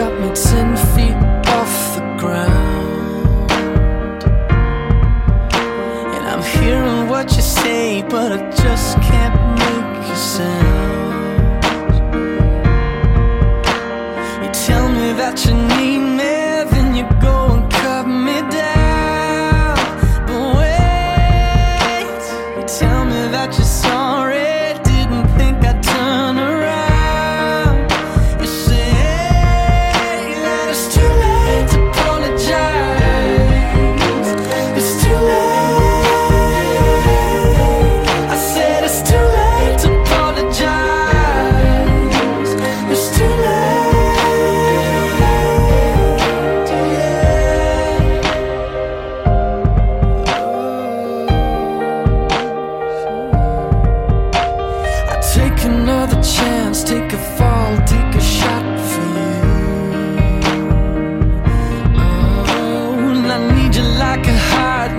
got me ten feet off the ground. And I'm hearing what you say, but I just can't make a sound. You tell me that you need.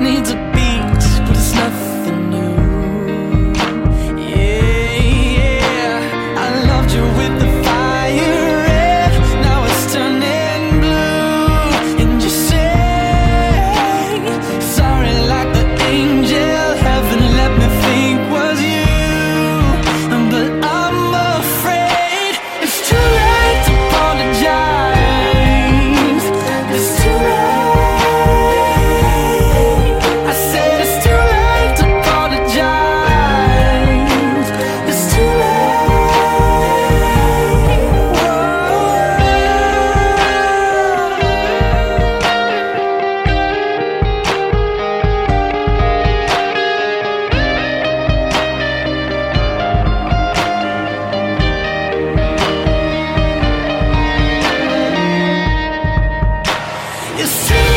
needs a It's too